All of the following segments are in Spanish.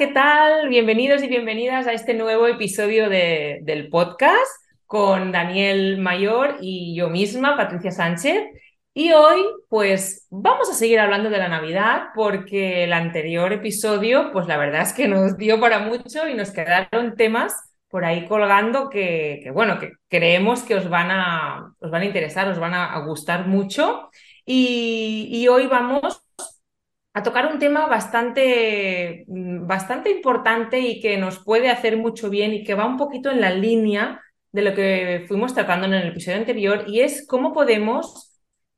¿Qué tal? Bienvenidos y bienvenidas a este nuevo episodio del podcast con Daniel Mayor y yo misma, Patricia Sánchez. Y hoy, pues, vamos a seguir hablando de la Navidad porque el anterior episodio, pues la verdad es que nos dio para mucho y nos quedaron temas por ahí colgando que, bueno, que creemos que os van a, os van a interesar, os van a, gustar mucho. Y hoy vamos a tocar un tema bastante, mm, bastante importante y que nos puede hacer mucho bien y que va un poquito en la línea de lo que fuimos tratando en el episodio anterior y es cómo podemos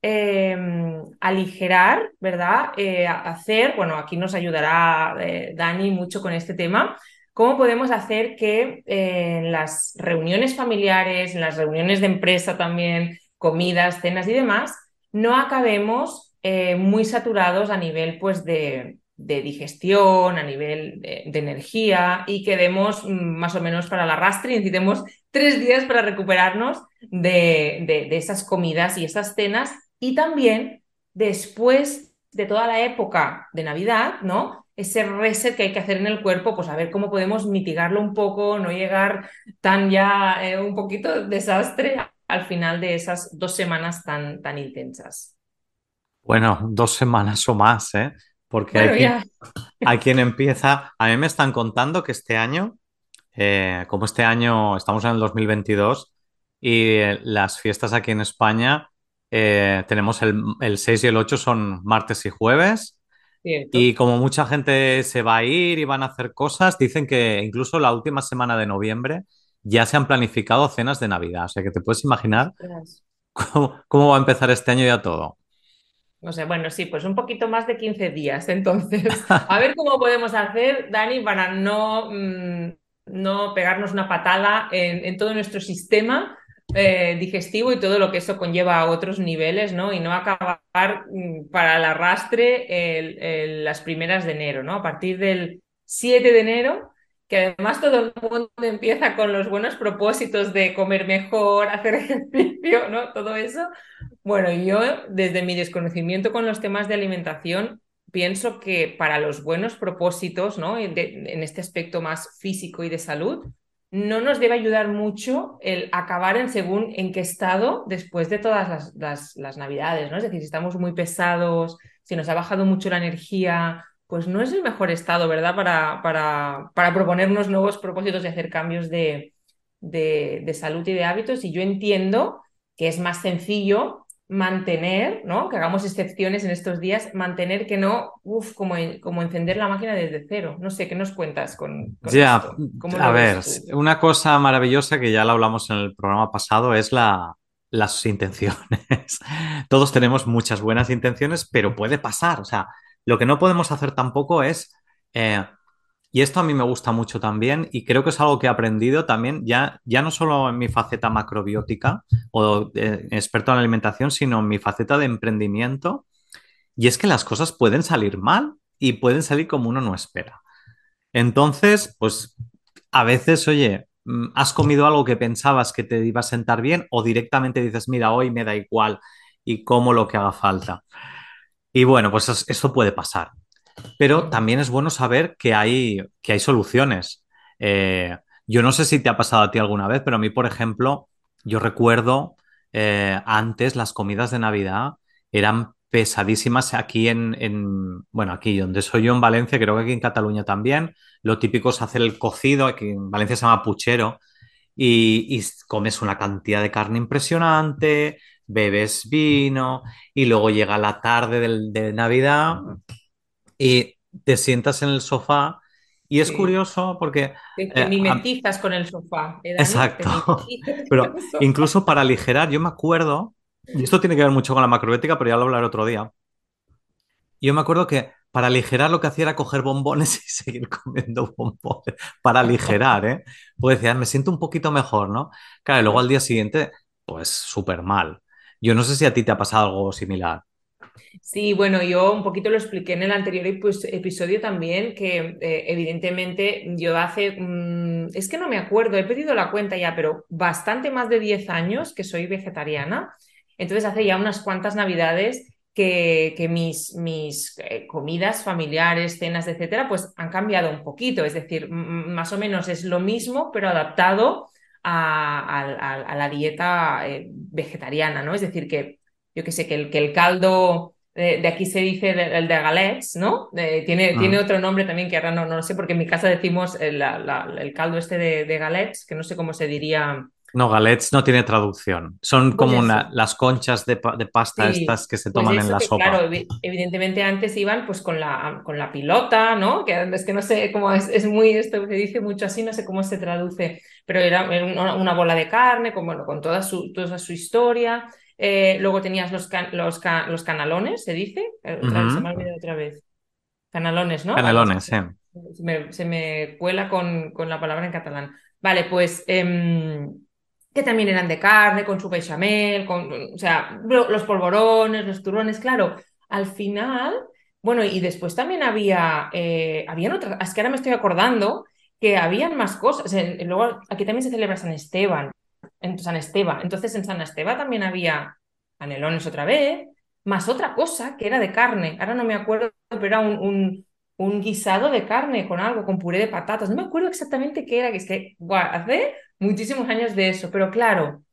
em, aligerar, ¿verdad? Eh, hacer, bueno, aquí nos ayudará eh, Dani mucho con este tema, cómo podemos hacer que eh, en las reuniones familiares, en las reuniones de empresa también, comidas, cenas y demás, no acabemos eh, muy saturados a nivel pues, de, digestión, a nivel de, energía y quedemos mm, más o menos para el arrastre y necesitemos tres días para recuperarnos de, de, esas comidas y esas cenas y también después de toda la época de Navidad, ¿no? Ese reset que hay que hacer en el cuerpo, pues a ver cómo podemos mitigarlo un poco, no llegar tan ya eh, un poquito desastre al final de esas dos semanas tan, tan intensas. Bueno, dos semanas o más, ¿eh? Porque hay, quien, hay, quien, empieza. A mí me están contando que este año, eh, como este año estamos en el 2022 y eh, las fiestas aquí en España eh, tenemos el, el, 6 y el 8 son martes y jueves. Y como mucha gente se va a ir y van a hacer cosas, dicen que incluso la última semana de noviembre ya se han planificado cenas de Navidad. O sea que te puedes imaginar cómo, cómo va a empezar este año ya todo. No sé, bueno, sí, pues un poquito más de 15 días. Entonces, a ver cómo podemos hacer, Dani, para no, mm, no pegarnos una patada en, todo nuestro sistema eh, digestivo y todo lo que eso conlleva a otros niveles, ¿no? Y no acabar mm, para el arrastre las primeras de enero, ¿no? A partir del 7 de enero que además todo el mundo empieza con los buenos propósitos de comer mejor, hacer ejercicio, ¿no? Todo eso. Bueno, yo desde mi desconocimiento con los temas de alimentación, pienso que para los buenos propósitos, ¿no? en este aspecto más físico y de salud, no nos debe ayudar mucho el acabar en según en qué estado después de todas las, las navidades, ¿no? Es decir, si estamos muy pesados, si nos ha bajado mucho la energía, pues no es el mejor estado, ¿verdad? Para, para, para proponernos nuevos propósitos y hacer cambios de, de, salud y de hábitos. Y yo entiendo que es más sencillo mantener, ¿no? Que hagamos excepciones en estos días, mantener que no, uff, como, como encender la máquina desde cero. No sé, ¿qué nos cuentas con, ya, a ver, una cosa maravillosa que ya la hablamos en el programa pasado es la, las intenciones. Todos tenemos muchas buenas intenciones, pero puede pasar, o sea, lo que no podemos hacer tampoco es, eh, y esto a mí me gusta mucho también, y creo que es algo que he aprendido también, ya, ya no solo en mi faceta macrobiótica o experto en alimentación, sino en mi faceta de emprendimiento, y es que las cosas pueden salir mal y pueden salir como uno no espera. Entonces, pues a veces, oye, mm, has comido algo que pensabas que te iba a sentar bien o directamente dices, mira, hoy me da igual y como lo que haga falta. Y bueno, pues eso, puede pasar. Pero también es bueno saber que hay, que hay soluciones. Eh, yo no sé si te ha pasado a ti alguna vez, pero a mí, por ejemplo, yo recuerdo eh, antes las comidas de Navidad eran pesadísimas aquí en, bueno, aquí donde soy yo en Valencia, creo que aquí en Cataluña también. Lo típico es hacer el cocido, aquí en Valencia se llama puchero, y, y comes una cantidad de carne impresionante, bebes vino y luego llega la tarde de Navidad y te sientas en el sofá y es curioso porque... Te, eh, mimetizas con el sofá. Exacto. Pero incluso para aligerar, yo me acuerdo, y esto tiene que ver mucho con la macrobiótica, pero ya lo hablaré otro día. yo me acuerdo que para aligerar lo que hacía era coger bombones y seguir comiendo bombones. Para aligerar, ¿eh? Pues decía, me siento un poquito mejor, ¿no? Claro, y luego al día siguiente, pues súper mal. Yo no sé si a ti te ha pasado algo similar. Sí, bueno, yo un poquito lo expliqué en el anterior episodio también, que eh, evidentemente yo hace, mm, es que no me acuerdo, he perdido la cuenta ya, pero bastante más de 10 años que soy vegetariana. Entonces hace ya unas cuantas navidades que, que mis, mis eh, comidas familiares, cenas, etcétera, pues han cambiado un poquito. Es decir, más o menos es lo mismo, pero adaptado a, la dieta eh, vegetariana, ¿no? Es decir, que yo que sé, que el, que el caldo de, aquí se dice el de, galets, ¿no? tiene, tiene otro nombre también que ahora no, no lo sé, porque en mi casa decimos el, el caldo este de, galets, que no sé cómo se diría. No, galets no tiene traducción. Son pues como las conchas de, pasta estas que se pues toman en la sopa. Claro, evidentemente antes iban pues con la, con la pilota, ¿no? Que es que no sé cómo es, es muy, esto se dice mucho así, no sé cómo se traduce, pero era una, bola de carne, con, bueno, con toda su, toda su historia. Eh, luego tenías los, los, los, canalones, ¿se dice? Eh, se me ha olvidado otra vez. Canalones, ¿no? Canalones, sí. Se me, cuela con, con, la palabra en catalán. Vale, pues em, que también eran de carne, con su bechamel, con, o sea, los polvorones, los turrones, claro. Al final, bueno, y después también había, eh, habían otras, es que ahora me estoy acordando que habían más cosas. luego aquí también se celebra San Esteban en San Esteban. Entonces en San Esteban también había canelones otra vez, más otra cosa que era de carne. Ahora no me acuerdo, pero era un, un, guisado de carne con algo, con puré de patatas. No me acuerdo exactamente qué era, que es que hace muchísimos años de eso, pero claro,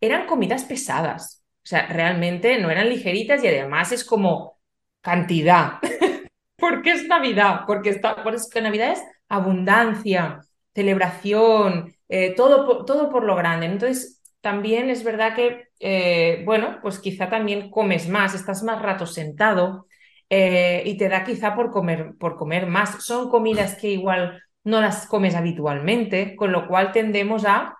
eran comidas pesadas. O sea, realmente no eran ligeritas y además es como cantidad. porque es Navidad, porque, está, porque Navidad es abundancia, celebración, eh, todo, todo por lo grande. Entonces, también es verdad que, eh, bueno, pues quizá también comes más, estás más rato sentado eh, y te da quizá por comer, por comer más. Son comidas que igual no las comes habitualmente, con lo cual tendemos a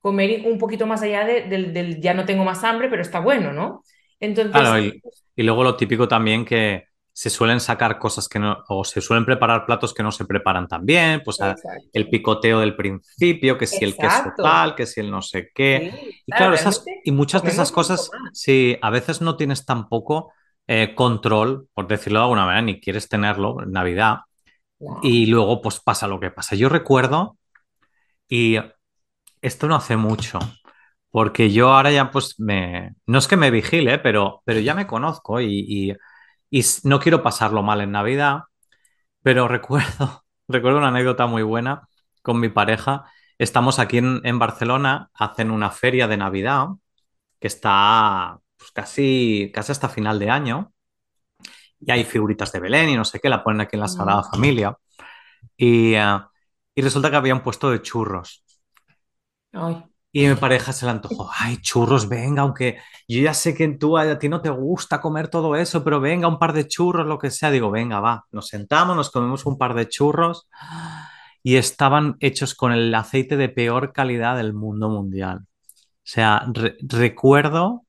comer un poquito más allá del, ya no tengo más hambre, pero está bueno, ¿no? Entonces, y luego lo típico también que se suelen sacar cosas que no, o se suelen preparar platos que no se preparan tan bien, pues el picoteo del principio, que si el queso tal, que si el no sé qué. y claro, esas, y muchas de esas cosas, sí, a veces no tienes tampoco eh, control, por decirlo de alguna manera, ni quieres tenerlo en Navidad, y luego pues pasa lo que pasa. Yo recuerdo, y esto no hace mucho, porque yo ahora ya pues me, no es que me vigile, pero, pero ya me conozco y y no quiero pasarlo mal en Navidad, pero recuerdo, recuerdo una anécdota muy buena con mi pareja. Estamos aquí en, Barcelona, hacen una feria de Navidad que está pues, casi, casi hasta final de año. Y hay figuritas de Belén y no sé qué, la ponen aquí en la Sagrada mm. Familia. Y, eh, y resulta que había un puesto de churros. Ay. Y mi pareja se le antojó, ay, churros, venga, aunque yo ya sé que tú, a ti no te gusta comer todo eso, pero venga, un par de churros, lo que sea. Digo, venga, va, nos sentamos, nos comemos un par de churros y estaban hechos con el aceite de peor calidad del mundo mundial. O sea, recuerdo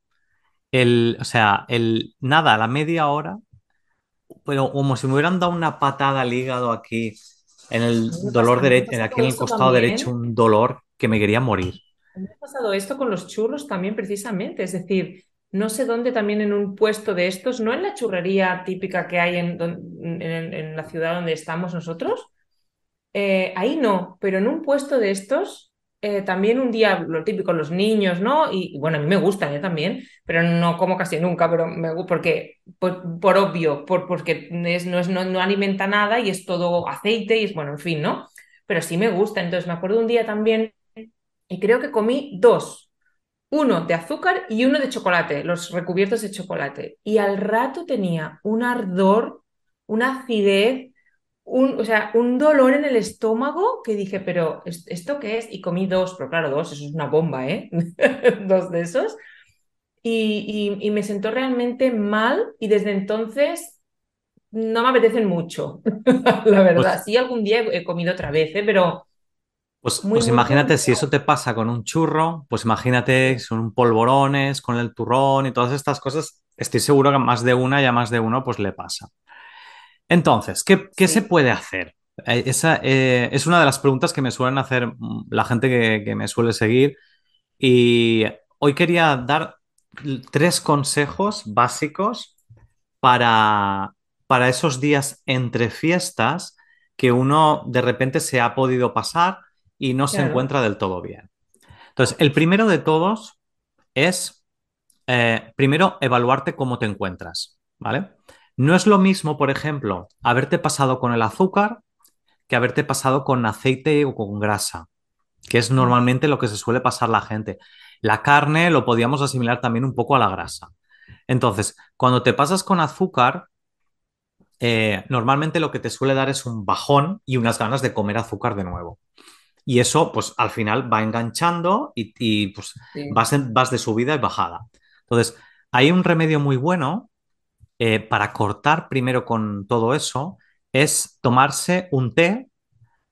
el, o sea, el, nada, la media hora, pero como si me hubieran dado una patada al hígado aquí, en el dolor derecho, aquí en el costado derecho, un dolor que me quería morir. Me ha pasado esto con los churros también precisamente, es decir, no sé dónde también en un puesto de estos, no en la churrería típica que hay en, la ciudad donde estamos nosotros, eh, ahí no, pero en un puesto de estos, eh, también un día, lo típico, los niños, ¿no? Y, bueno, a mí me gustan ¿eh? también, pero no como casi nunca, pero porque por, obvio, por, porque no, es, no alimenta nada y es todo aceite y es, bueno, en fin, ¿no? Pero sí me gusta. Entonces me acuerdo un día también y creo que comí dos, uno de azúcar y uno de chocolate, los recubiertos de chocolate. Y al rato tenía un ardor, una acidez, un, o sea, un dolor en el estómago que dije, pero ¿esto qué es? Y comí dos, pero claro, dos, eso es una bomba, ¿eh? dos de esos. Y, me sentó realmente mal y desde entonces no me apetecen mucho, la verdad. Pues sí, algún día he comido otra vez, ¿eh? pero pues, pues imagínate si eso te pasa con un churro, pues imagínate son polvorones, con el turrón y todas estas cosas estoy seguro que más de una y a más de uno pues le pasa. Entonces, ¿qué, se puede hacer? Eh, esa eh, es una de las preguntas que me suelen hacer mm, la gente que, me suele seguir y hoy quería dar tres consejos básicos para, para esos días entre fiestas que uno de repente se ha podido pasar y no se encuentra del todo bien. Entonces, el primero de todos es, eh, primero, evaluarte cómo te encuentras, ¿vale? No es lo mismo, por ejemplo, haberte pasado con el azúcar que haberte pasado con aceite o con grasa, que es normalmente lo que se suele pasar la gente. La carne lo podíamos asimilar también un poco a la grasa. Entonces, cuando te pasas con azúcar, eh, normalmente lo que te suele dar es un bajón y unas ganas de comer azúcar de nuevo. Y eso, pues al final va enganchando y, pues vas, vas, de subida y bajada. Entonces, hay un remedio muy bueno eh, para cortar primero con todo eso, es tomarse un té.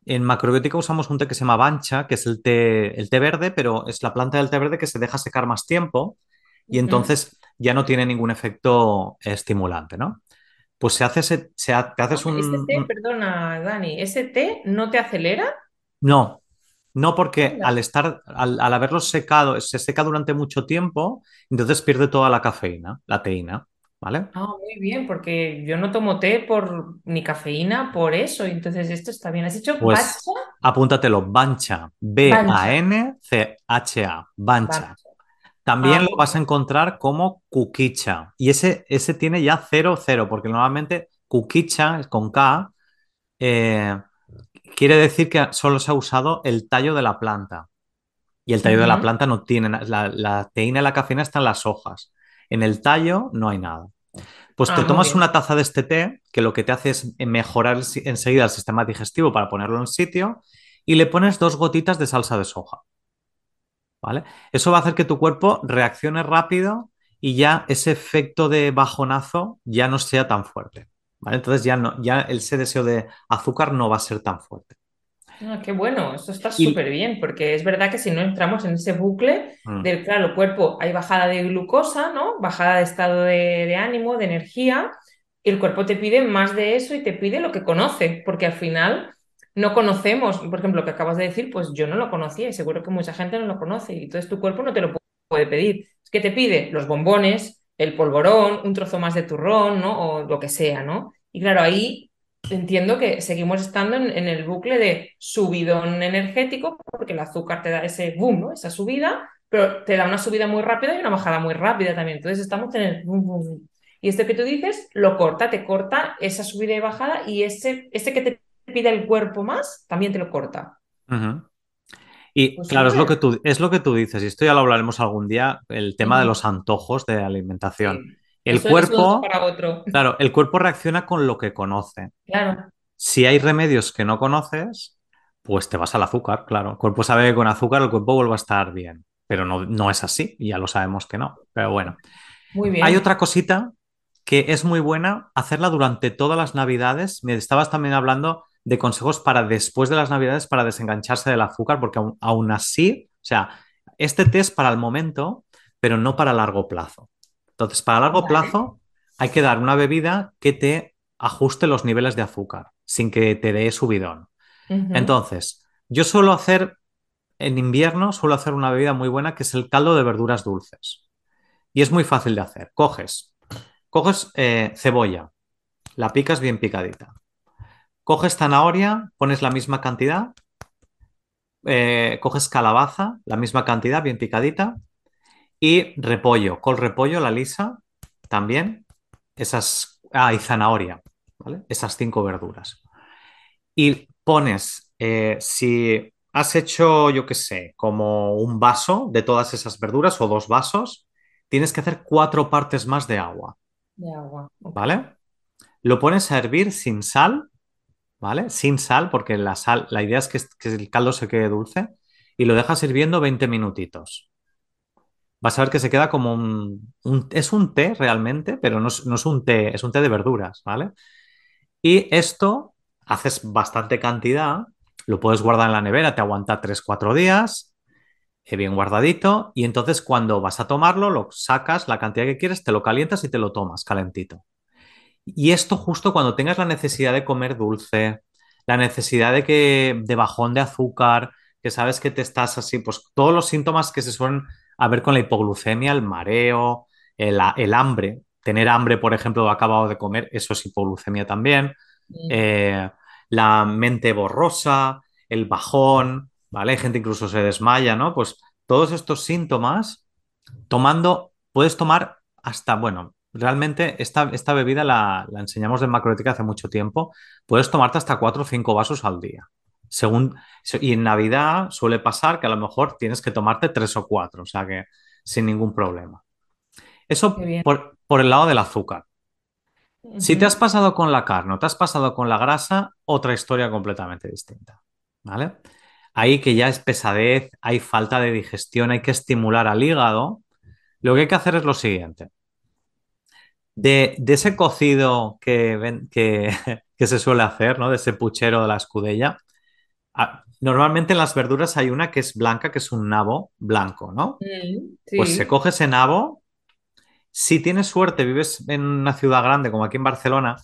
En macrobiótica usamos un té que se llama bancha, que es el té, el té verde, pero es la planta del té verde que se deja secar más tiempo y entonces ya no tiene ningún efecto estimulante, ¿no? Pues se hace se, te haces un... ¿Ese té, perdona, Dani, ¿ese té no te acelera? No, no porque al estar, al, haberlo secado, se seca durante mucho tiempo, entonces pierde toda la cafeína, la teína, ¿vale? Ah, muy bien, porque yo no tomo té por ni cafeína por eso, entonces esto está bien. ¿Has dicho pues, bancha? Apúntatelo, bancha, B-A-N-C-H-A, bancha. También ah, lo vas a encontrar como cuquicha. Y ese, ese tiene ya 0,0, porque normalmente cuquicha con K eh, quiere decir que solo se ha usado el tallo de la planta. Y el tallo de la planta no tiene, la, la teína y la cafeína están en las hojas. En el tallo no hay nada. Pues te ah, tomas una taza de este té, que lo que te hace es mejorar enseguida el sistema digestivo para ponerlo en sitio, y le pones dos gotitas de salsa de soja. Eso va a hacer que tu cuerpo reaccione rápido y ya ese efecto de bajonazo ya no sea tan fuerte, Entonces ya, no, ya ese deseo de azúcar no va a ser tan fuerte. Ah, qué bueno, esto está súper bien, porque es verdad que si no entramos en ese bucle mm. del, claro, cuerpo hay bajada de glucosa, ¿no? Bajada de estado de, de ánimo, de energía, y el cuerpo te pide más de eso y te pide lo que conoce, porque al final no conocemos, por ejemplo, lo que acabas de decir, pues yo no lo conocía y seguro que mucha gente no lo conoce y entonces tu cuerpo no te lo puede pedir. Es que te pide los bombones, el polvorón, un trozo más de turrón, ¿no? O lo que sea, ¿no? Y claro, ahí entiendo que seguimos estando en, el bucle de subidón energético, porque el azúcar te da ese boom, ¿no? Esa subida, pero te da una subida muy rápida y una bajada muy rápida también. Entonces estamos en el boom, boom. Y este que tú dices lo corta, te corta esa subida y bajada y ese, ese que te pide el cuerpo más, también te lo corta. Y pues claro, es lo, que tú, es lo que tú dices, y esto ya lo hablaremos algún día, el tema de los antojos de alimentación. El cuerpo, claro, el cuerpo reacciona con lo que conoce. Claro. Si hay remedios que no conoces, pues te vas al azúcar, claro. El cuerpo sabe que con azúcar el cuerpo vuelve a estar bien, pero no, no es así, ya lo sabemos que no. Pero bueno. Muy bien. Hay otra cosita que es muy buena hacerla durante todas las navidades. Me estabas también hablando de consejos para después de las navidades para desengancharse del azúcar, porque aún, así, o sea, este té es para el momento, pero no para largo plazo. Entonces, para largo plazo hay que dar una bebida que te ajuste los niveles de azúcar sin que te dé subidón. Entonces, yo suelo hacer en invierno, suelo hacer una bebida muy buena que es el caldo de verduras dulces. Y es muy fácil de hacer. Coges, coges eh, cebolla, la picas bien picadita. Coges zanahoria, pones la misma cantidad. Eh, coges calabaza, la misma cantidad, bien picadita. Y repollo, col repollo, la lisa, también. Esas. Ah, y zanahoria, ¿vale? Esas cinco verduras. Y pones, eh, si has hecho, yo qué sé, como un vaso de todas esas verduras o dos vasos, tienes que hacer cuatro partes más de agua. De agua. ¿Vale? Lo pones a hervir sin sal ¿vale? Sin sal, porque la sal, la idea es que, el caldo se quede dulce y lo dejas hirviendo 20 minutitos. Vas a ver que se queda como un, es un té realmente, pero no es, no es, un té, es un té de verduras, ¿vale? Y esto haces bastante cantidad, lo puedes guardar en la nevera, te aguanta 3-4 días eh, bien guardadito, y entonces cuando vas a tomarlo, lo sacas la cantidad que quieres, te lo calientas y te lo tomas calentito. Y esto justo cuando tengas la necesidad de comer dulce, la necesidad de que de bajón de azúcar, que sabes que te estás así, pues todos los síntomas que se suelen haber con la hipoglucemia, el mareo, el, el hambre, tener hambre, por ejemplo, acabado de comer, eso es hipoglucemia también, mm. eh, la mente borrosa, el bajón, ¿vale? Hay gente incluso se desmaya, ¿no? Pues todos estos síntomas, tomando, puedes tomar hasta, bueno, realmente esta, esta bebida la, enseñamos de macroética hace mucho tiempo, puedes tomarte hasta 4 o 5 vasos al día. Según, y en Navidad suele pasar que a lo mejor tienes que tomarte 3 o 4, o sea que sin ningún problema. Eso por, por, el lado del azúcar. Si te has pasado con la carne o te has pasado con la grasa, otra historia completamente distinta. ¿Vale? Ahí que ya es pesadez, hay falta de digestión, hay que estimular al hígado. Lo que hay que hacer es lo siguiente. De, ese cocido que, que, se suele hacer, ¿no? De ese puchero de la escudella, normalmente en las verduras hay una que es blanca, que es un nabo blanco, ¿no? Mm, pues se coge ese nabo. Si tienes suerte, vives en una ciudad grande como aquí en Barcelona,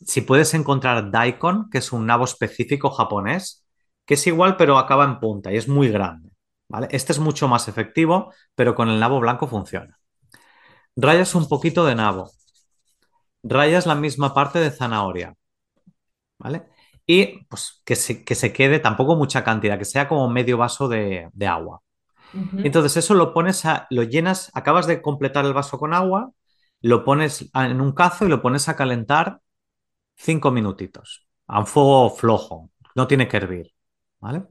si puedes encontrar daikon, que es un nabo específico japonés, que es igual pero acaba en punta y es muy grande. ¿vale? Este es mucho más efectivo, pero con el nabo blanco funciona. Rayas un poquito de nabo. Rayas la misma parte de zanahoria. ¿Vale? Y pues que se, que se quede tampoco mucha cantidad, que sea como medio vaso de, agua. Entonces eso lo pones a, lo llenas, acabas de completar el vaso con agua, lo pones en un cazo y lo pones a calentar cinco minutitos a un fuego flojo, no tiene que hervir. ¿vale?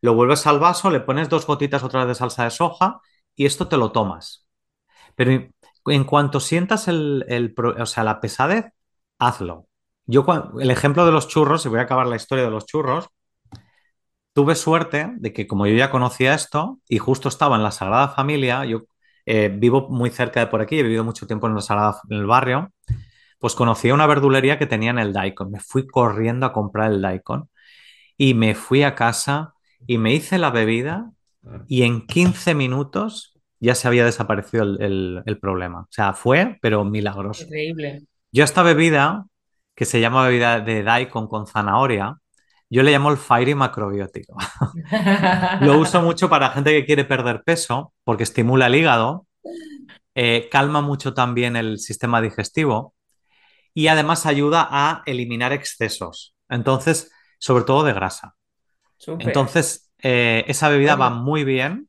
Lo vuelves al vaso, le pones dos gotitas otra vez de salsa de soja y esto te lo tomas. Pero en cuanto sientas el, o sea, la pesadez, hazlo. Yo, el ejemplo de los churros, y voy a acabar la historia de los churros, tuve suerte de que como yo ya conocía esto y justo estaba en la Sagrada Familia, yo eh, vivo muy cerca de por aquí, he vivido mucho tiempo en la Sagrada, en el barrio, pues conocí una verdulería que tenía en el Daikon. Me fui corriendo a comprar el Daikon y me fui a casa y me hice la bebida y en 15 minutos ya se había desaparecido el, problema. O sea, fue, pero milagroso. Increíble. Yo esta bebida, que se llama bebida de daikon con zanahoria, yo le llamo el fiery macrobiótico. Lo uso mucho para gente que quiere perder peso porque estimula el hígado, eh, calma mucho también el sistema digestivo y además ayuda a eliminar excesos. Entonces, sobre todo de grasa. Entonces, eh, esa bebida va muy bien.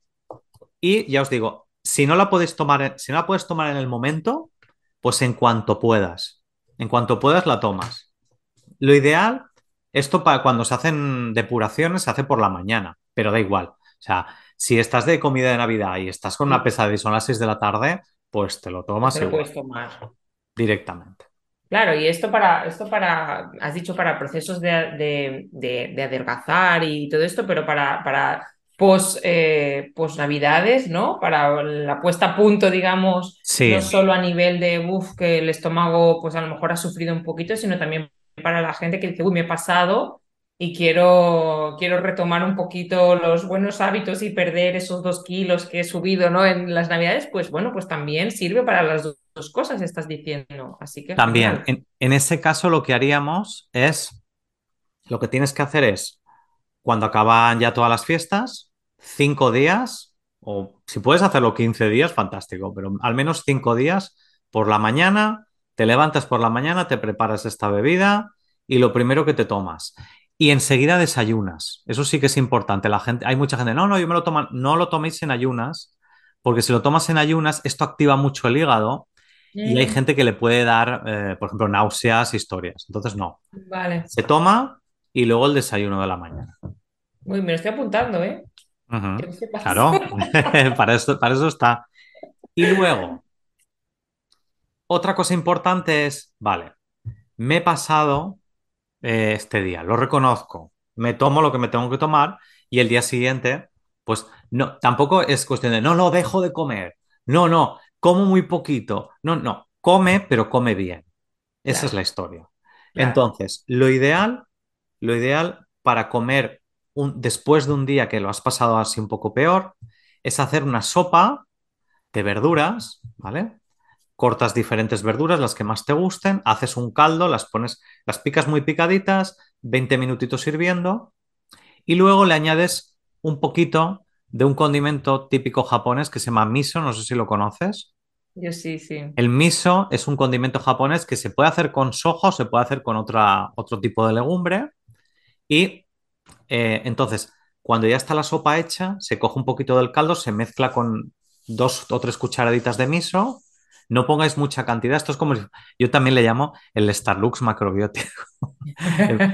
Y ya os digo, si no la podéis tomar, si no la puedes tomar en el momento, pues en cuanto puedas. En cuanto puedas, la tomas. Lo ideal, esto para cuando se hacen depuraciones, se hace por la mañana, pero da igual. O sea, si estás de comida de Navidad y estás con una pesadilla y son las 6 de la tarde, pues te lo tomas te lo puedes tomar. directamente. Claro, y esto para, esto para, has dicho para procesos de, de, adelgazar y todo esto, pero para, para post, eh, navidades, ¿no? Para la puesta a punto, digamos, no solo a nivel de, uff, que el estómago pues a lo mejor ha sufrido un poquito, sino también para la gente que dice, uy, me he pasado y quiero, quiero retomar un poquito los buenos hábitos y perder esos dos kilos que he subido ¿no? en las navidades, pues bueno, pues también sirve para las dos cosas, estás diciendo. Así que. También, en, ese caso lo que haríamos es, lo que tienes que hacer es, cuando acaban ya todas las fiestas, cinco días, o si puedes hacerlo 15 días, fantástico, pero al menos cinco días por la mañana, te levantas por la mañana, te preparas esta bebida y lo primero que te tomas y enseguida desayunas. Eso sí que es importante. La gente, hay mucha gente, no, no, yo me lo tomo, no lo toméis en ayunas, porque si lo tomas en ayunas, esto activa mucho el hígado y hay mm. gente que le puede dar, eh, por ejemplo, náuseas, historias. Entonces, no. Vale. Se toma y luego el desayuno de la mañana. Uy, me lo estoy apuntando, ¿eh? Claro, para, eso, para eso está. Y luego, otra cosa importante es, vale, me he pasado eh, este día, lo reconozco, me tomo lo que me tengo que tomar y el día siguiente, pues no, tampoco es cuestión de no lo dejo de comer, no, no, como muy poquito, no, no, come, pero come bien. Esa es la historia. Entonces, lo ideal, lo ideal para comer un, después de un día que lo has pasado así un poco peor, es hacer una sopa de verduras, ¿vale? Cortas diferentes verduras, las que más te gusten, haces un caldo, las pones, las picas muy picaditas, 20 minutitos hirviendo y luego le añades un poquito de un condimento típico japonés que se llama miso, no sé si lo conoces. Yo sí, sí. El miso es un condimento japonés que se puede hacer con soja o se puede hacer con otra, otro tipo de legumbre. Y eh, entonces, cuando ya está la sopa hecha, se coge un poquito del caldo, se mezcla con dos o tres cucharaditas de miso. No pongáis mucha cantidad. Esto es como, yo también le llamo el Starlux macrobiótico.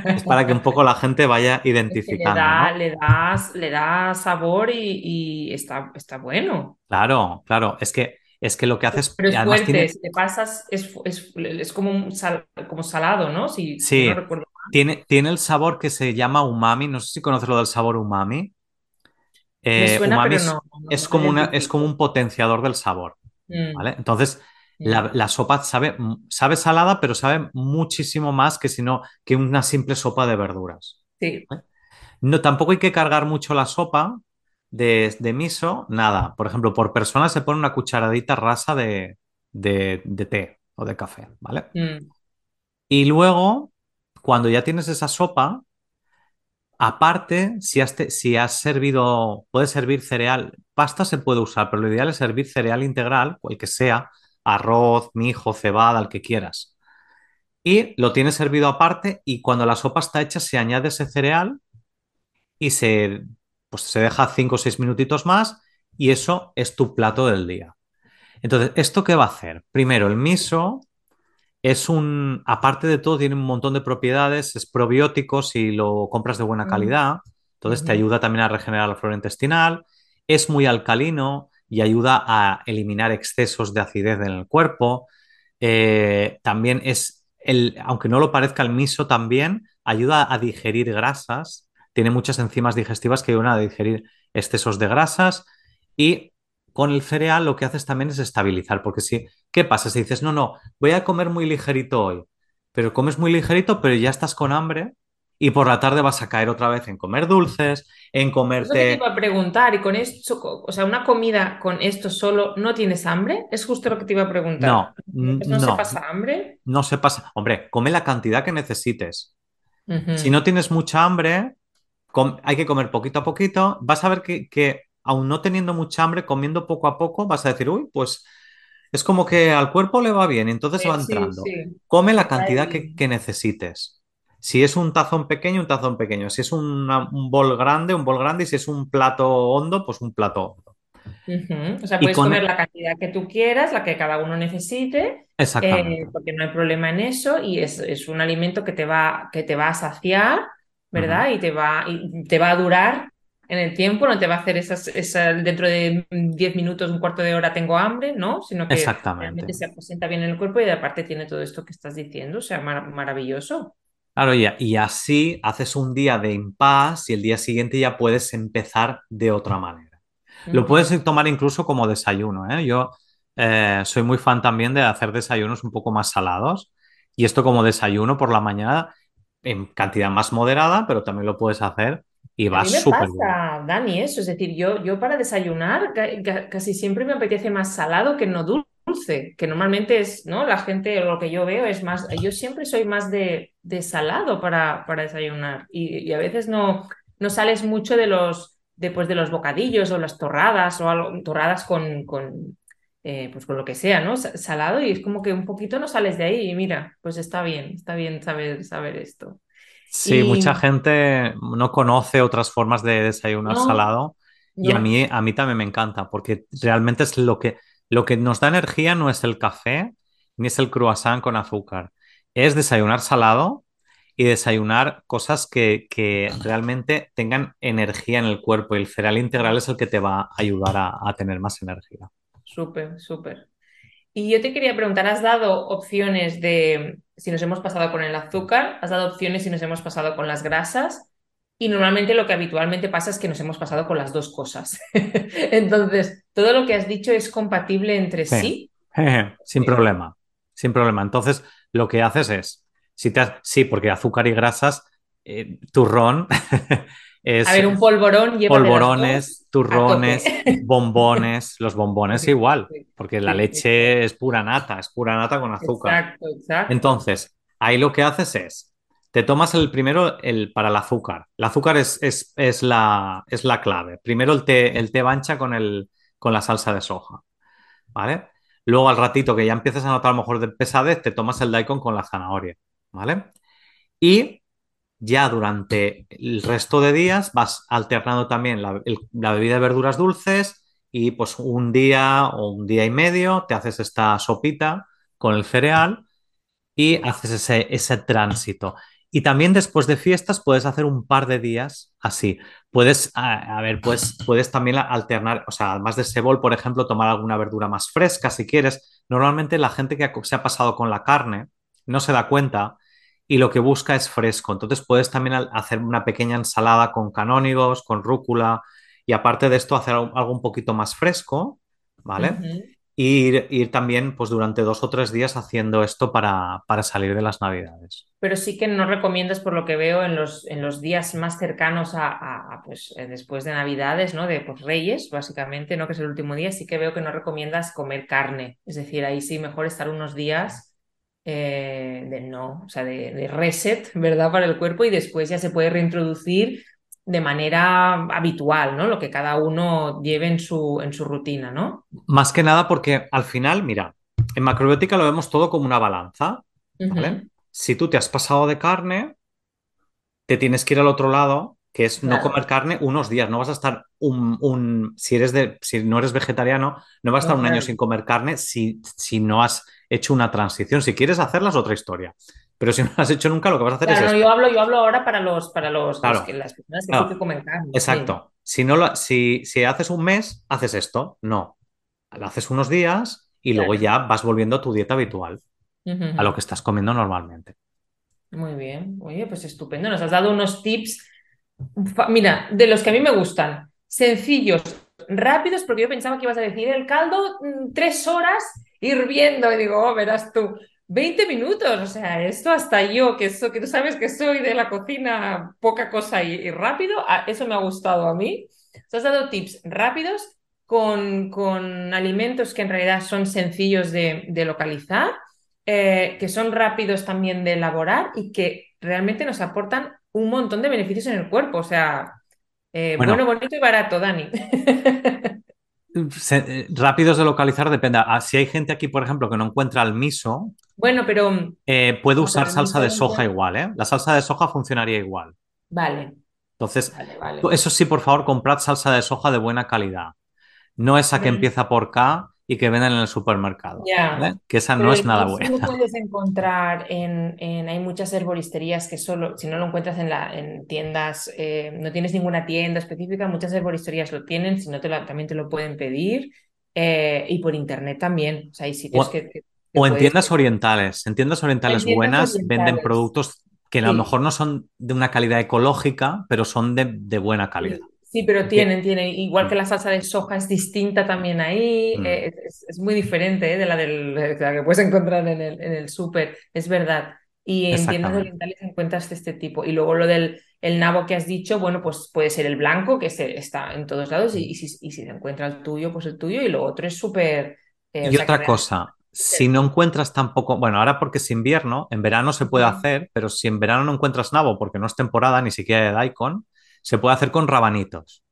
es para que un poco la gente vaya identificando. le, da, le, das, sabor y, está, está bueno. Claro, claro. Es que es que lo que haces. Pero es fuerte, si te pasas, es, como, como salado, ¿no? sí, tiene, tiene el sabor que se llama umami. No sé si conoces lo del sabor umami. Eh, umami es, como una, es como un potenciador del sabor. Mm. ¿vale? Entonces, mm. la, sopa sabe, sabe salada, pero sabe muchísimo más que si no que una simple sopa de verduras. Sí. No, tampoco hay que cargar mucho la sopa, de, miso, nada. Por ejemplo, por persona se pone una cucharadita rasa de, té o de café, ¿vale? Mm. Y luego, cuando ya tienes esa sopa, aparte, si has, servido, puedes servir cereal, pasta se puede usar, pero lo ideal es servir cereal integral, el que sea, arroz, mijo, cebada, el que quieras. Y lo tienes servido aparte y cuando la sopa está hecha se añade ese cereal y se pues se deja 5 o 6 minutitos más y eso es tu plato del día. Entonces, ¿esto qué va a hacer? Primero, el miso es un, aparte de todo, tiene un montón de propiedades, es probiótico si lo compras de buena mm. calidad, entonces te ayuda también a regenerar la flora intestinal, es muy alcalino y ayuda a eliminar excesos de acidez en el cuerpo. Eh, también es, el, aunque no lo parezca, el miso también ayuda a digerir grasas. Tiene muchas enzimas digestivas que ayudan a digerir excesos de grasas. Y con el cereal lo que haces también es estabilizar, porque si, ¿qué pasa? Si dices, no, no, voy a comer muy ligerito hoy, pero comes muy ligerito, pero ya estás con hambre y por la tarde vas a caer otra vez en comer dulces, en comerte... Eso te iba a preguntar, y con esto, o sea, una comida con esto solo, ¿no tienes hambre? Es justo lo que te iba a preguntar. No, ¿No, se pasa hambre? No se pasa. Hombre, come la cantidad que necesites. Si no tienes mucha hambre, hay que comer poquito a poquito. Vas a ver que, que, aún no teniendo mucha hambre, comiendo poco a poco, vas a decir, uy, pues es como que al cuerpo le va bien, entonces va entrando. Come la cantidad que, necesites. Si es un tazón pequeño, un tazón pequeño. Si es un bol grande, un bol grande. Y si es un plato hondo, pues un plato hondo. O sea, puedes comer la cantidad que tú quieras, la que cada uno necesite. Eh, porque no hay problema en eso y es, es, un alimento que te va, que te va a saciar ¿verdad? Y te va, y te va a durar en el tiempo, no te va a hacer esas, dentro de 10 minutos, un cuarto de hora tengo hambre, ¿no? Sino que realmente se presenta bien en el cuerpo y aparte tiene todo esto que estás diciendo, o sea, maravilloso. Claro, y, y así haces un día de impas y el día siguiente ya puedes empezar de otra manera. Lo puedes tomar incluso como desayuno, ¿eh? Yo eh, soy muy fan también de hacer desayunos un poco más salados y esto como desayuno por la mañana en cantidad más moderada, pero también lo puedes hacer y va súper bien. Dani, eso. Es decir, yo, yo para desayunar casi siempre me apetece más salado que no dulce, que normalmente es, ¿no? La gente, lo que yo veo es más, yo siempre soy más de, de salado para, para desayunar y, a veces no, no sales mucho de los, después de los bocadillos o las torradas o algo, torradas con, con eh, pues con lo que sea, ¿no? Salado y es como que un poquito no sales de ahí y mira, pues está bien, está bien saber, saber esto. Sí, mucha gente no conoce otras formas de desayunar salado. Y a mí, a mí también me encanta porque realmente es lo que, lo que nos da energía no es el café ni es el croissant con azúcar, es desayunar salado y desayunar cosas que, que, realmente tengan energía en el cuerpo. Y el cereal integral es el que te va a ayudar a tener más energía. Súper, súper. Y yo te quería preguntar, ¿has dado opciones de si nos hemos pasado con el azúcar? ¿Has dado opciones si nos hemos pasado con las grasas? Y normalmente lo que habitualmente pasa es que nos hemos pasado con las dos cosas. Entonces, ¿todo lo que has dicho es compatible entre sí? Sin problema, sin problema. Entonces, lo que haces es, si te sí, porque azúcar y grasas, eh, turrón a ver, un polvorón polvorones, turrones, bombones, los bombones igual, porque la leche es pura nata, es pura nata con azúcar. Exacto, exacto. Entonces, ahí lo que haces es, te tomas el primero el, para el azúcar. El azúcar es, es, la, es la clave. Primero el té, el té bancha con, el, con la salsa de soja, ¿vale? Luego al ratito que ya empiezas a notar a lo mejor de pesadez, te tomas el daikon con la zanahoria, ¿vale? Y ya durante el resto de días vas alternando también la, bebida de verduras dulces y pues un día o un día y medio te haces esta sopita con el cereal y haces ese, ese tránsito. Y también después de fiestas puedes hacer un par de días así. Puedes, a, ver, pues puedes también alternar, o sea, además de ese bol, por ejemplo, tomar alguna verdura más fresca si quieres. Normalmente la gente que se ha pasado con la carne no se da cuenta y lo que busca es fresco. Entonces puedes también hacer una pequeña ensalada con canónigos, con rúcula y aparte de esto hacer algo un poquito más fresco, ¿vale? y ir, también pues durante dos o tres días haciendo esto para, salir de las navidades. Pero sí que no recomiendas, por lo que veo, en los, en los días más cercanos a, pues eh, después de navidades, ¿no? De pues, Reyes, básicamente, ¿no? Que es el último día, sí que veo que no recomiendas comer carne. Es decir, ahí sí mejor estar unos días eh, de no, o sea, de, reset, ¿verdad? Para el cuerpo y después ya se puede reintroducir de manera habitual, ¿no? Lo que cada uno lleve en su, en su rutina, ¿no? Más que nada porque al final, mira, en macrobiótica lo vemos todo como una balanza, ¿vale? Si tú te has pasado de carne, te tienes que ir al otro lado, que es no comer carne unos días. No vas a estar un, si eres de, si no eres vegetariano, no vas a estar un año sin comer carne si, si no has hecho una transición. Si quieres hacerla es otra historia. Pero si no lo has hecho nunca, lo que vas a hacer es. yo hablo, yo hablo ahora para los, para los, que, las personas que, que comen carne. Exacto. Si, no lo, si, si, haces un mes, haces esto. No. Lo haces unos días y luego ya vas volviendo a tu dieta habitual, a lo que estás comiendo normalmente. Muy bien. Oye, pues estupendo. Nos has dado unos tips. Mira, de los que a mí me gustan. Sencillos, rápidos, porque yo pensaba que ibas a decir el caldo mm, tres horas hirviendo y digo, oh, verás tú, 20 minutos, o sea, esto hasta yo, que, que tú sabes que soy de la cocina, poca cosa y, rápido, eso me ha gustado a mí. Te has dado tips rápidos con, con alimentos que en realidad son sencillos de, localizar, eh, que son rápidos también de elaborar y que realmente nos aportan un montón de beneficios en el cuerpo, o sea, eh, bueno, bonito y barato, Dani. Eh, rápidos de localizar depende. Ah, si hay gente aquí, por ejemplo, que no encuentra el miso, bueno, pero eh, puede usar salsa de soja igual, ¿eh? La salsa de soja funcionaría igual. Vale. Entonces, eso sí, por favor, comprad salsa de soja de buena calidad. No esa que empieza por K y que venden en el supermercado. Que esa no es nada buena. No puedes encontrar en, Hay muchas herboristerías que solo, si no lo encuentras en, la, en tiendas, eh, no tienes ninguna tienda específica, muchas herboristerías lo tienen, si no te también te lo pueden pedir. Eh, y por internet también. O sea, hay sitios que, O en tiendas orientales. En tiendas orientales buenas venden productos que a lo mejor no son de una calidad ecológica, pero son de, de buena calidad. Sí, pero tienen, tienen, igual que la salsa de soja es distinta también ahí, mm. eh, es, muy diferente eh, de, la del, que puedes encontrar en el, en el súper, es verdad. Y en tiendas orientales encuentras este tipo. Y luego lo del el nabo que has dicho, bueno, pues puede ser el blanco, que está en todos lados, y, si, y si se encuentra el tuyo, pues el tuyo, y lo otro es súper... Eh, y otra cosa, si no encuentras tampoco, bueno, ahora porque es invierno, en verano se puede hacer, pero si en verano no encuentras nabo porque no es temporada ni siquiera de daikon, se puede hacer con rabanitos.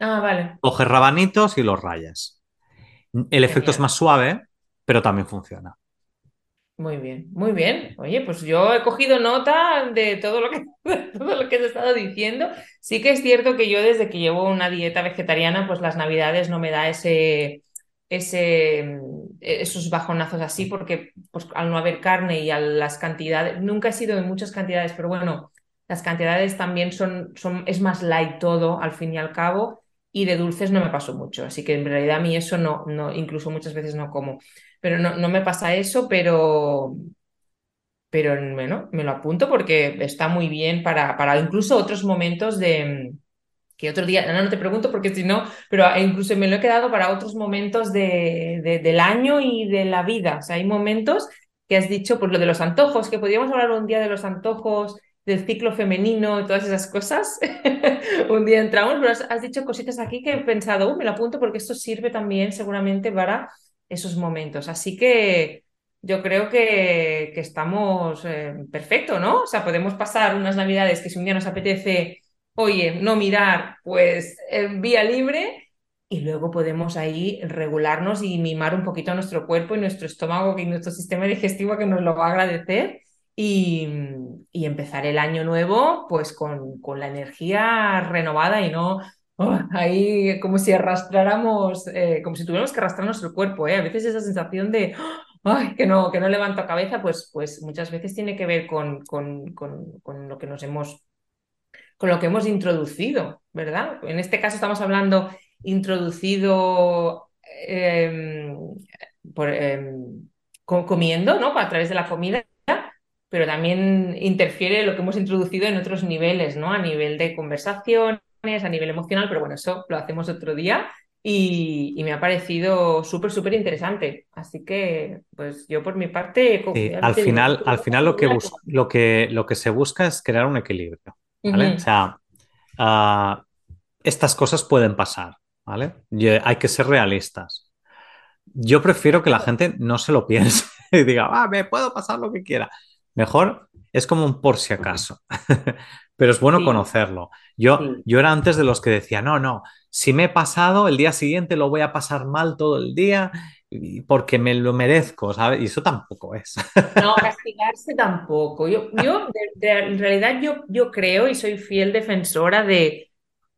Ah, vale. Coges rabanitos y los rayas. El efecto es más suave, pero también funciona. Muy bien, muy bien. Oye, pues yo he cogido nota de todo lo que todo lo que has estado diciendo. Sí que es cierto que yo desde que llevo una dieta vegetariana, pues las navidades no me da ese, ese, esos bajonazos así, porque pues, al no haber carne y a las cantidades, nunca he sido en muchas cantidades, pero bueno, las cantidades también son, son, es más light todo al fin y al cabo y de dulces no me pasó mucho, así que en realidad a mí eso no, no incluso muchas veces no como, pero no, no me pasa eso, pero, pero bueno, me lo apunto porque está muy bien para, para incluso otros momentos de que otro día, no, no te pregunto porque si no, pero incluso me lo he quedado para otros momentos de, del año y de la vida, o sea, hay momentos que has dicho, pues lo de los antojos, que podríamos hablar un día de los antojos del ciclo femenino y todas esas cosas. un día entramos, pero has, dicho cositas aquí que he pensado, me lo apunto porque esto sirve también seguramente para esos momentos. Así que yo creo que, estamos eh, perfecto, ¿no? O sea, podemos pasar unas navidades que si un día nos apetece, oye, no mirar, pues en vía libre y luego podemos ahí regularnos y mimar un poquito nuestro cuerpo y nuestro estómago y nuestro sistema digestivo que nos lo va a agradecer y, empezar el año nuevo pues con, con la energía renovada y no oh, ahí como si arrastráramos, eh, como si tuviéramos que arrastrar nuestro cuerpo, ¿eh? a veces esa sensación de Ay, que no, que no levanto cabeza, pues, pues muchas veces tiene que ver con, con, con, con lo que nos hemos con lo que hemos introducido, ¿verdad? En este caso estamos hablando introducido em, em, comiendo, ¿no? A través de la comida, pero también interfiere lo que hemos introducido en otros niveles, ¿no? A nivel de conversaciones, a nivel emocional, pero bueno, eso lo hacemos otro día. Y, me ha parecido súper, súper interesante. Así que, pues yo por mi parte... al final, al final lo, que lo, que, lo que se busca es crear un equilibrio, ¿vale? O sea, ah, estas cosas pueden pasar, ¿vale? hay que ser realistas. Yo prefiero que la gente no se lo piense y diga, ah, me puedo pasar lo que quiera. Mejor es como un por si acaso, pero es bueno conocerlo. Yo, yo era antes de los que decía, no, no, si me he pasado, el día siguiente lo voy a pasar mal todo el día porque me lo merezco, ¿sabes? Y eso tampoco es. No, castigarse tampoco. Yo, yo en realidad, yo, yo creo y soy fiel defensora de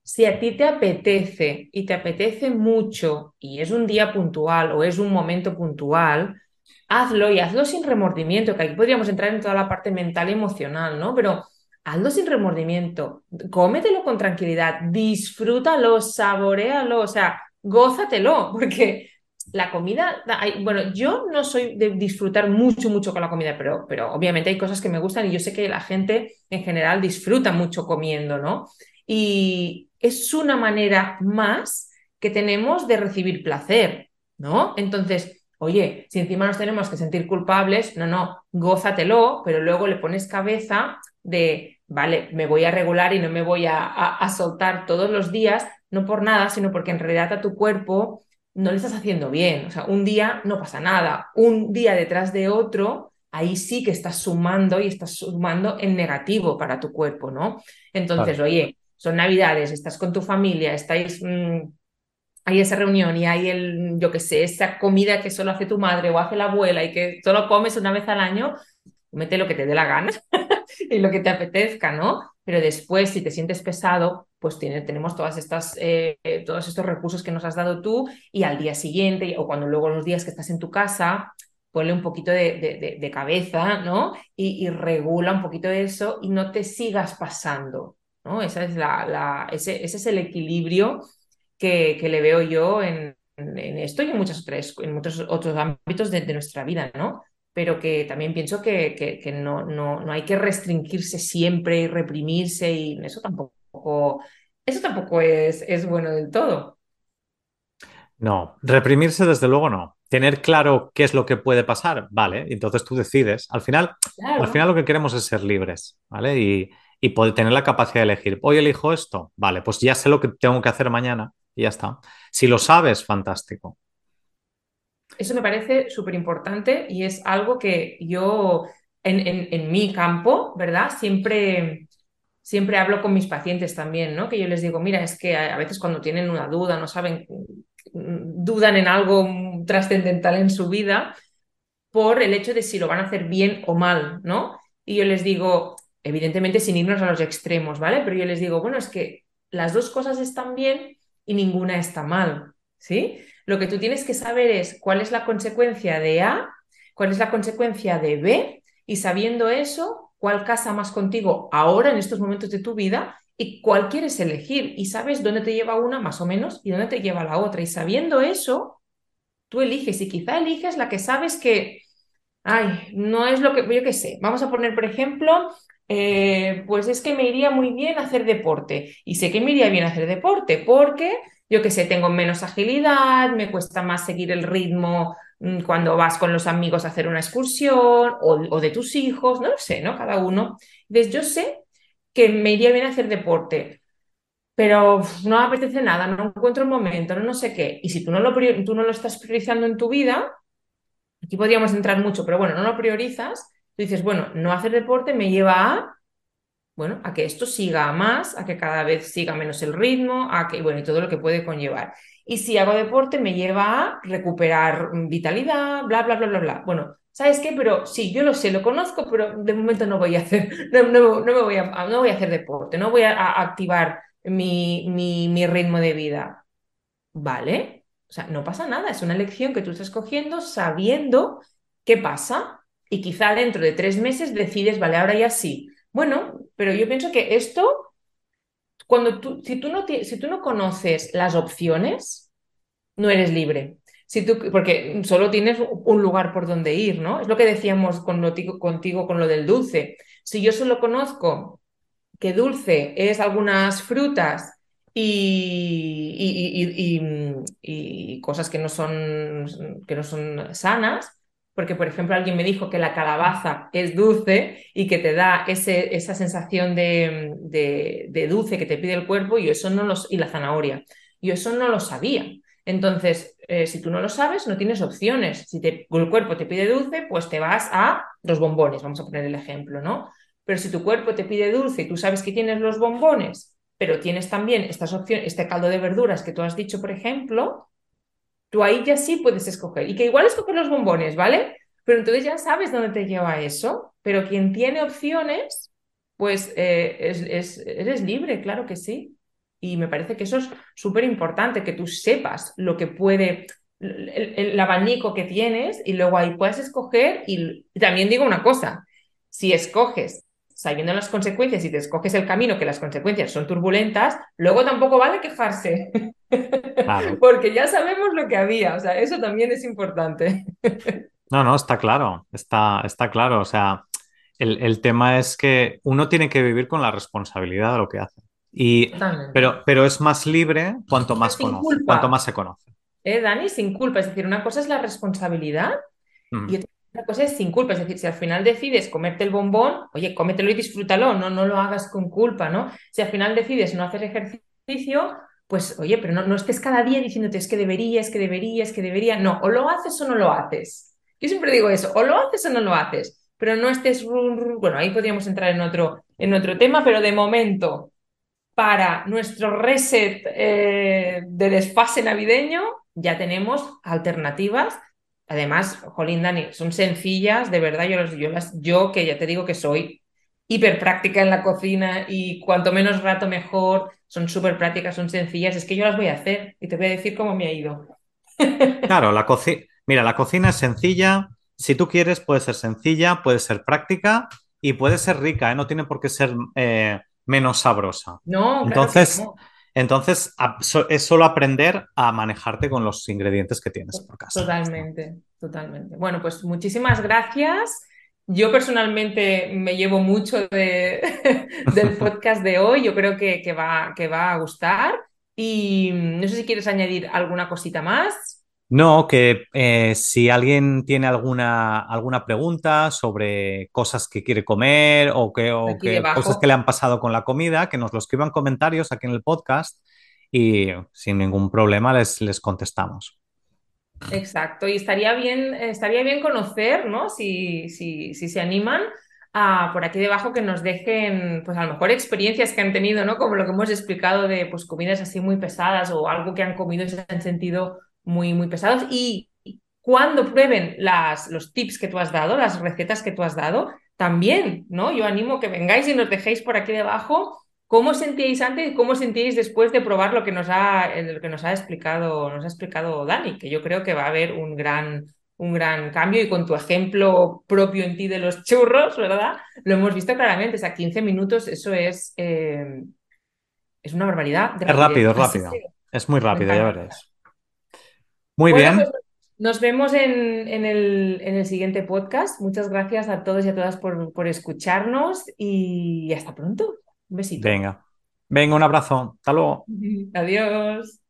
si a ti te apetece y te apetece mucho y es un día puntual o es un momento puntual, hazlo y hazlo sin remordimiento, que aquí podríamos entrar en toda la parte mental y emocional, ¿no? Pero hazlo sin remordimiento, cómetelo con tranquilidad, disfrútalo, saborealo, o sea, gózatelo, porque la comida, bueno, yo no soy de disfrutar mucho, mucho con la comida, pero, pero obviamente hay cosas que me gustan y yo sé que la gente en general disfruta mucho comiendo, ¿no? Y es una manera más que tenemos de recibir placer, ¿no? Entonces, oye, si encima nos tenemos que sentir culpables, no, no, gózatelo, pero luego le pones cabeza de, vale, me voy a regular y no me voy a, soltar todos los días, no por nada, sino porque en realidad a tu cuerpo no le estás haciendo bien. O sea, un día no pasa nada, un día detrás de otro, ahí sí que estás sumando y estás sumando en negativo para tu cuerpo, ¿no? Entonces, oye, son navidades, estás con tu familia, estáis... Mm, hay esa reunión y hay el, yo qué sé, esa comida que solo hace tu madre o hace la abuela y que solo comes una vez al año, mete lo que te dé la gana y lo que te apetezca, ¿no? Pero después, si te sientes pesado, pues tiene, tenemos todas estas, eh, todos estos recursos que nos has dado tú y al día siguiente o cuando luego los días que estás en tu casa, ponle un poquito de, de, cabeza, ¿no? Y, regula un poquito eso y no te sigas pasando, ¿no? Esa es la, la ese, ese, es el equilibrio que, que le veo yo en, en, esto y en, muchas otras, en muchos otros ámbitos de, nuestra vida, ¿no? pero que también pienso que, que, no, no, no, hay que restringirse siempre y reprimirse y eso tampoco, eso tampoco es, es bueno del todo. No, reprimirse desde luego no. Tener claro qué es lo que puede pasar, vale, entonces tú decides. Al final, al final lo que queremos es ser libres, ¿vale? Y, y poder tener la capacidad de elegir. Hoy elijo esto, vale, pues ya sé lo que tengo que hacer mañana y ya está. Si lo sabes, fantástico. Eso me parece súper importante y es algo que yo en, mi campo, ¿verdad? Siempre, siempre hablo con mis pacientes también, ¿no? Que yo les digo, mira, es que a veces cuando tienen una duda, no saben, dudan en algo trascendental en su vida por el hecho de si lo van a hacer bien o mal, ¿no? Y yo les digo, evidentemente sin irnos a los extremos, ¿vale? Pero yo les digo, bueno, es que las dos cosas están bien y ninguna está mal, ¿sí? Lo que tú tienes que saber es cuál es la consecuencia de A, cuál es la consecuencia de B, y sabiendo eso, cuál casa más contigo ahora en estos momentos de tu vida y cuál quieres elegir. Y sabes dónde te lleva una más o menos y dónde te lleva la otra. Y sabiendo eso, tú eliges y quizá eliges la que sabes que, ay, no es lo que, yo qué sé, vamos a poner, por ejemplo, eh, pues es que me iría muy bien hacer deporte. Y sé que me iría bien hacer deporte porque yo que sé, tengo menos agilidad, me cuesta más seguir el ritmo mm, cuando vas con los amigos a hacer una excursión o, de tus hijos, no lo sé, ¿no? Cada uno. Entonces yo sé que me iría bien hacer deporte, pero no me apetece nada, no encuentro el momento, no, no sé qué. Y si tú no, lo, tú no lo estás priorizando en tu vida, aquí podríamos entrar mucho, pero bueno, no lo priorizas, tú dices, bueno, no hacer deporte me lleva a bueno, a que esto siga más, a que cada vez siga menos el ritmo, a que, bueno, y todo lo que puede conllevar. Y si hago deporte me lleva a recuperar vitalidad, bla, bla, bla, bla, bla. Bueno, ¿sabes qué? Pero sí, yo lo sé, lo conozco, pero de momento no voy a hacer, no, no, me voy a, no voy a hacer deporte, no voy a, activar mi, mi, mi ritmo de vida. ¿Vale? O sea, no pasa nada, es una elección que tú estás cogiendo sabiendo qué pasa. Y quizá dentro de tres meses decides, vale, ahora ya sí, bueno, pero yo pienso que esto, cuando tú, si tú no, si tú no conoces las opciones, no eres libre. Si tú, porque solo tienes un lugar por donde ir, ¿no? Es lo que decíamos con contigo con lo del dulce. Si yo solo conozco que dulce es algunas frutas y, y, cosas que no, son, que no son sanas, porque, por ejemplo, alguien me dijo que la calabaza es dulce y que te da ese, esa sensación de, de, dulce que te pide el cuerpo y, eso no los, y la zanahoria. Yo eso no lo sabía. Entonces, eh, si tú no lo sabes, no tienes opciones. Si el cuerpo te pide dulce, pues te vas a los bombones, vamos a poner el ejemplo, ¿no? Pero si tu cuerpo te pide dulce y tú sabes que tienes los bombones, pero tienes también estas opciones, este caldo de verduras que tú has dicho, por ejemplo, tú ahí ya sí puedes escoger. Y que igual escoger los bombones, ¿vale? Pero entonces ya sabes dónde te lleva eso. Pero quien tiene opciones, pues eh, es, eres libre, claro que sí. Y me parece que eso es súper importante, que tú sepas lo que puede, el, abanico que tienes y luego ahí puedes escoger. Y también digo una cosa, si escoges sabiendo las consecuencias y te escoges el camino que las consecuencias son turbulentas, luego tampoco vale quejarse. Porque ya sabemos lo que había, o sea, eso también es importante. no, no, está claro, está, está claro, o sea, el, tema es que uno tiene que vivir con la responsabilidad de lo que hace. Y, pero, pero es más libre cuanto más conoce, cuanto más se conoce. ¿Eh, Dani? Sin culpa, es decir, una cosa es la responsabilidad mm. y otra la cosa es sin culpa, es decir, si al final decides comerte el bombón, oye, cómetelo y disfrútalo, no, no lo hagas con culpa, ¿no? Si al final decides no hacer ejercicio, pues oye, pero no, no estés cada día diciéndote es que deberías, que deberías, que debería, no, o lo haces o no lo haces. Yo siempre digo eso, o lo haces o no lo haces, pero no estés, bueno, ahí podríamos entrar en otro, en otro tema, pero de momento, para nuestro reset eh, de desfase navideño, ya tenemos alternativas Además, Jolín, Dani, son sencillas, de verdad, yo, yo, las, yo que ya te digo que soy hiper práctica en la cocina y cuanto menos rato mejor, son súper prácticas, son sencillas, es que yo las voy a hacer y te voy a decir cómo me ha ido. Claro, la cocina, mira, la cocina es sencilla, si tú quieres puede ser sencilla, puede ser práctica y puede ser rica, ¿eh? no tiene por qué ser eh, menos sabrosa. No, entonces, entonces, es solo aprender a manejarte con los ingredientes que tienes por casa. Totalmente, totalmente. Bueno, pues muchísimas gracias. Yo personalmente me llevo mucho del podcast de hoy. Yo creo que, va, que va a gustar. Y no sé si quieres añadir alguna cosita más. No, que eh, si alguien tiene alguna, alguna pregunta sobre cosas que quiere comer o, que, cosas que le han pasado con la comida, que nos lo escriban comentarios aquí en el podcast y sin ningún problema les, les contestamos. Exacto, y estaría bien, estaría bien conocer, ¿no? Si, si, si se animan a por aquí debajo que nos dejen, pues a lo mejor experiencias que han tenido, ¿no? Como lo que hemos explicado de pues comidas así muy pesadas o algo que han comido y se han sentido muy, muy pesados. Y cuando prueben las, los tips que tú has dado, las recetas que tú has dado, también, ¿no? Yo animo que vengáis y nos dejéis por aquí debajo cómo sentíais antes y cómo sentíais después de probar lo que nos ha, lo que nos ha explicado, nos ha explicado Dani, que yo creo que va a haber un gran, un gran cambio y con tu ejemplo propio en ti de los churros, ¿verdad? Lo hemos visto claramente, o sea, 15 minutos, eso es, eh, es una barbaridad. es rápido, es rápido. Es muy rápido, ya veréis. Muy bien. Pues, nos vemos en, el, en, el, siguiente podcast. Muchas gracias a todos y a todas por, por escucharnos y hasta pronto. Un besito. Venga. Venga, un abrazo. Hasta luego. Adiós.